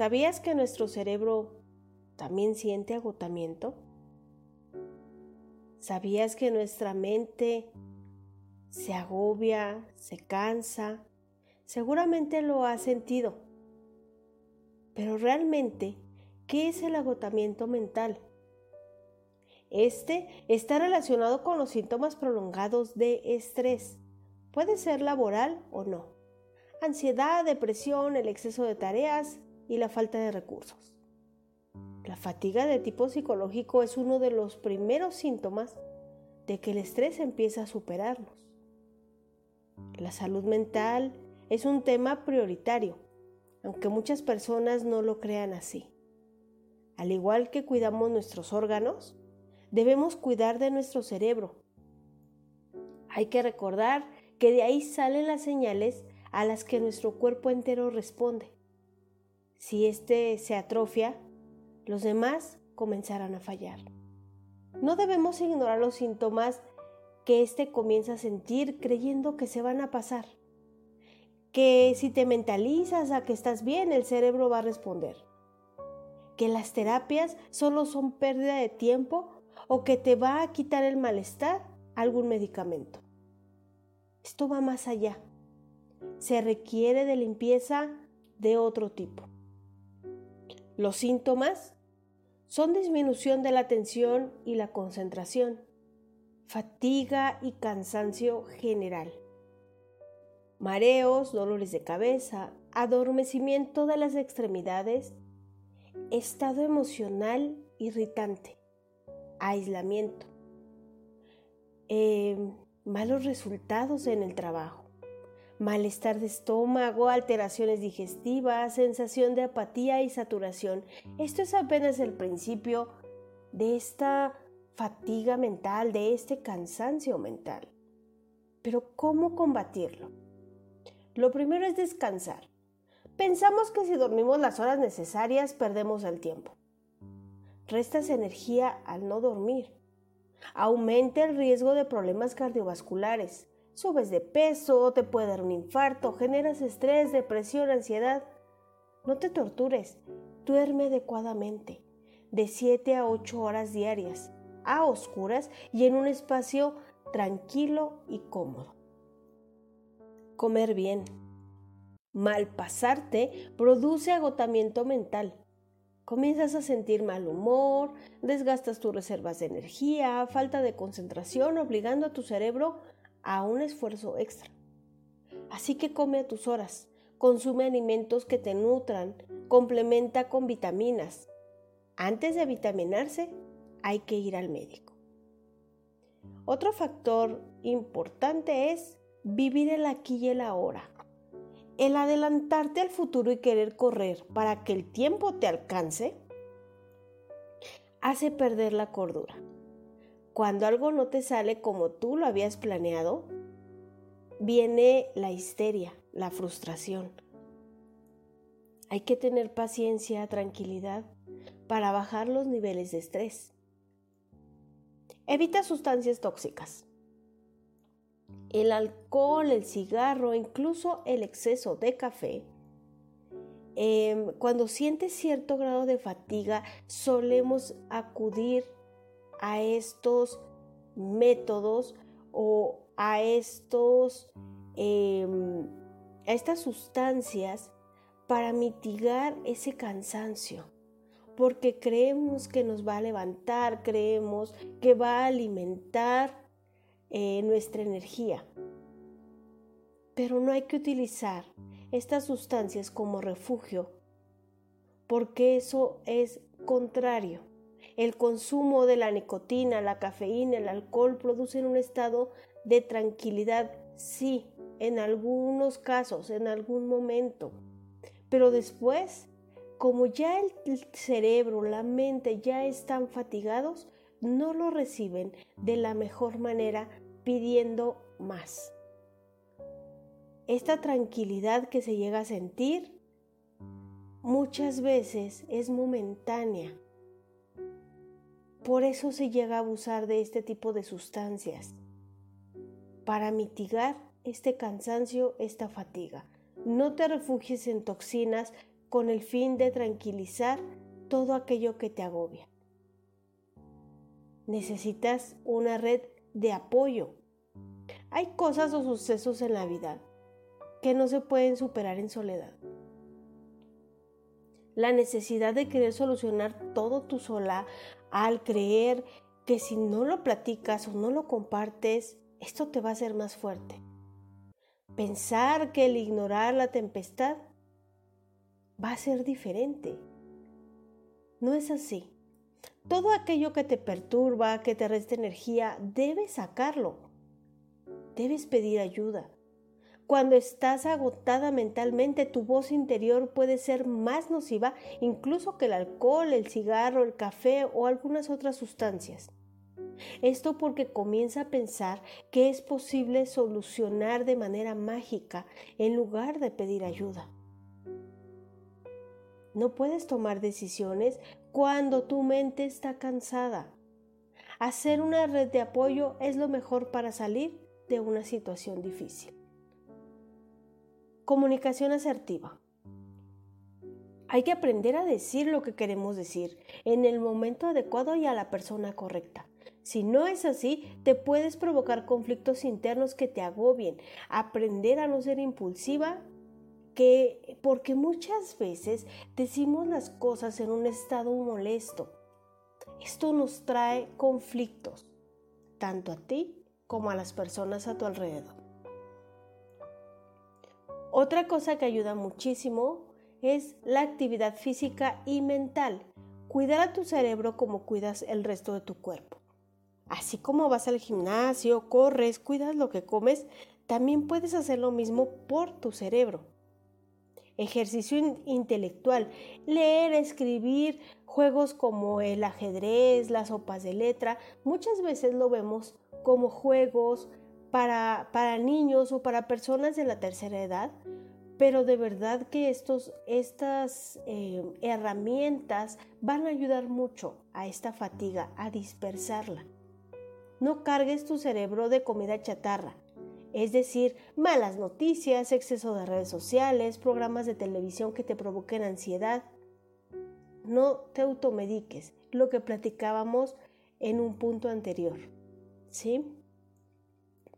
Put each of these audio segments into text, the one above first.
¿Sabías que nuestro cerebro también siente agotamiento? ¿Sabías que nuestra mente se agobia, se cansa? Seguramente lo has sentido. Pero realmente, ¿qué es el agotamiento mental? Este está relacionado con los síntomas prolongados de estrés. Puede ser laboral o no. Ansiedad, depresión, el exceso de tareas y la falta de recursos. La fatiga de tipo psicológico es uno de los primeros síntomas de que el estrés empieza a superarnos. La salud mental es un tema prioritario, aunque muchas personas no lo crean así. Al igual que cuidamos nuestros órganos, debemos cuidar de nuestro cerebro. Hay que recordar que de ahí salen las señales a las que nuestro cuerpo entero responde. Si éste se atrofia, los demás comenzarán a fallar. No debemos ignorar los síntomas que éste comienza a sentir creyendo que se van a pasar. Que si te mentalizas a que estás bien, el cerebro va a responder. Que las terapias solo son pérdida de tiempo o que te va a quitar el malestar algún medicamento. Esto va más allá. Se requiere de limpieza de otro tipo. Los síntomas son disminución de la atención y la concentración, fatiga y cansancio general, mareos, dolores de cabeza, adormecimiento de las extremidades, estado emocional irritante, aislamiento, eh, malos resultados en el trabajo, malestar de estómago, alteraciones digestivas, sensación de apatía y saturación. Esto es apenas el principio de esta fatiga mental, de este cansancio mental. Pero ¿cómo combatirlo? Lo primero es descansar. Pensamos que si dormimos las horas necesarias perdemos el tiempo restas energía al no dormir. Aumenta el riesgo de problemas cardiovasculares. Subes de peso, te puede dar un infarto, generas estrés, depresión, ansiedad. No te tortures, duerme adecuadamente, de 7 a 8 horas diarias, a oscuras y en un espacio tranquilo y cómodo. Comer bien. Malpasarte produce agotamiento mental Comienzas a sentir mal humor, desgastas tus reservas de energía, falta de concentración, obligando a tu cerebro a un esfuerzo extra. Así que come a tus horas, consume alimentos que te nutran, complementa con vitaminas. Antes de vitaminarse, hay que ir al médico. Otro factor importante es vivir el aquí y el ahora. El adelantarte al futuro y querer correr para que el tiempo te alcance hace perder la cordura. Cuando algo no te sale como tú lo habías planeado, viene la histeria, la frustración. Hay que tener paciencia, tranquilidad para bajar los niveles de estrés. Evita sustancias tóxicas el alcohol, el cigarro, incluso el exceso de café, em, cuando sientes cierto grado de fatiga, solemos acudir a estos métodos o a estos em, a estas sustancias para mitigar ese cansancio porque creemos que nos va a levantar, creemos que va a alimentar eh, nuestra energía. Pero no hay que utilizar estas sustancias como refugio porque eso es contrario. El consumo de la nicotina, la cafeína, el alcohol producen un estado de tranquilidad, sí, en algunos casos, en algún momento. Pero después, como ya el cerebro, la mente ya están fatigados, no lo reciben de la mejor manera pidiendo más. Esta tranquilidad que se llega a sentir muchas veces es momentánea. Por eso se llega a abusar de este tipo de sustancias, para mitigar este cansancio, esta fatiga. No te refugies en toxinas con el fin de tranquilizar todo aquello que te agobia. Necesitas una red de apoyo. Hay cosas o sucesos en la vida que no se pueden superar en soledad. La necesidad de querer solucionar todo tú sola al creer que si no lo platicas o no lo compartes, esto te va a hacer más fuerte. Pensar que el ignorar la tempestad va a ser diferente. No es así. Todo aquello que te perturba, que te resta energía, debes sacarlo. Debes pedir ayuda. Cuando estás agotada mentalmente, tu voz interior puede ser más nociva incluso que el alcohol, el cigarro, el café o algunas otras sustancias. Esto porque comienza a pensar que es posible solucionar de manera mágica en lugar de pedir ayuda. No puedes tomar decisiones cuando tu mente está cansada. Hacer una red de apoyo es lo mejor para salir de una situación difícil. Comunicación asertiva. Hay que aprender a decir lo que queremos decir en el momento adecuado y a la persona correcta. Si no es así, te puedes provocar conflictos internos que te agobien. Aprender a no ser impulsiva, que porque muchas veces decimos las cosas en un estado molesto. Esto nos trae conflictos, tanto a ti como a las personas a tu alrededor. Otra cosa que ayuda muchísimo es la actividad física y mental. Cuidar a tu cerebro como cuidas el resto de tu cuerpo. Así como vas al gimnasio, corres, cuidas lo que comes, también puedes hacer lo mismo por tu cerebro. Ejercicio intelectual, leer, escribir, juegos como el ajedrez, las sopas de letra, muchas veces lo vemos como juegos para, para niños o para personas de la tercera edad, pero de verdad que estos, estas eh, herramientas van a ayudar mucho a esta fatiga, a dispersarla. No cargues tu cerebro de comida chatarra, es decir, malas noticias, exceso de redes sociales, programas de televisión que te provoquen ansiedad. No te automediques, lo que platicábamos en un punto anterior. ¿Sí?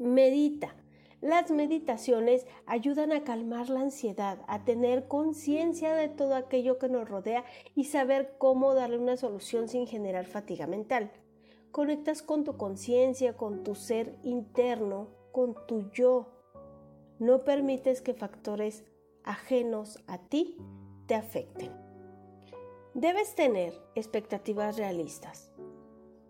Medita. Las meditaciones ayudan a calmar la ansiedad, a tener conciencia de todo aquello que nos rodea y saber cómo darle una solución sin generar fatiga mental. Conectas con tu conciencia, con tu ser interno, con tu yo. No permites que factores ajenos a ti te afecten. Debes tener expectativas realistas.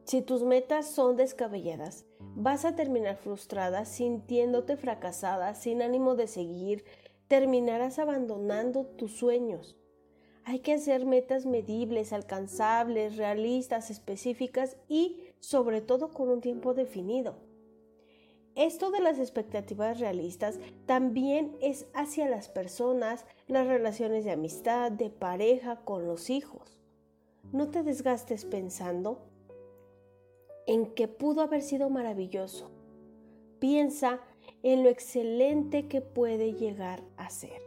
Si tus metas son descabelladas, vas a terminar frustrada, sintiéndote fracasada, sin ánimo de seguir, terminarás abandonando tus sueños. Hay que hacer metas medibles, alcanzables, realistas, específicas y sobre todo con un tiempo definido. Esto de las expectativas realistas también es hacia las personas, las relaciones de amistad, de pareja, con los hijos. No te desgastes pensando en que pudo haber sido maravilloso. Piensa en lo excelente que puede llegar a ser.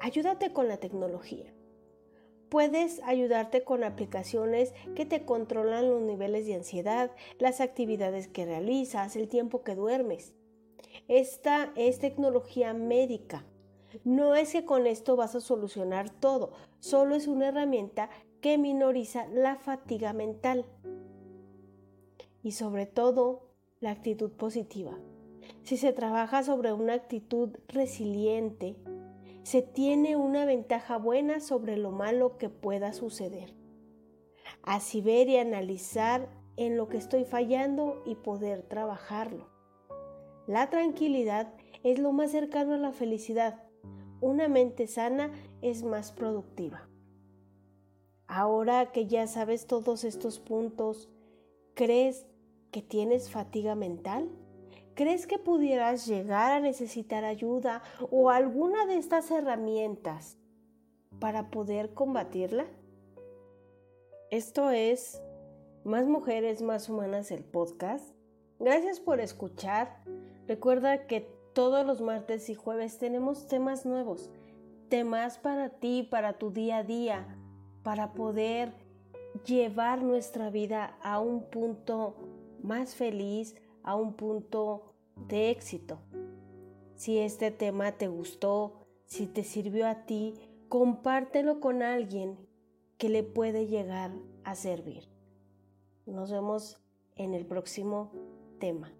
Ayúdate con la tecnología. Puedes ayudarte con aplicaciones que te controlan los niveles de ansiedad, las actividades que realizas, el tiempo que duermes. Esta es tecnología médica. No es que con esto vas a solucionar todo, solo es una herramienta que minoriza la fatiga mental y sobre todo la actitud positiva. Si se trabaja sobre una actitud resiliente, se tiene una ventaja buena sobre lo malo que pueda suceder. Así ver y analizar en lo que estoy fallando y poder trabajarlo. La tranquilidad es lo más cercano a la felicidad. Una mente sana es más productiva. Ahora que ya sabes todos estos puntos, ¿crees que tienes fatiga mental? ¿Crees que pudieras llegar a necesitar ayuda o alguna de estas herramientas para poder combatirla? Esto es Más Mujeres, Más Humanas, el podcast. Gracias por escuchar. Recuerda que todos los martes y jueves tenemos temas nuevos, temas para ti, para tu día a día, para poder llevar nuestra vida a un punto más feliz, a un punto de éxito. Si este tema te gustó, si te sirvió a ti, compártelo con alguien que le puede llegar a servir. Nos vemos en el próximo tema.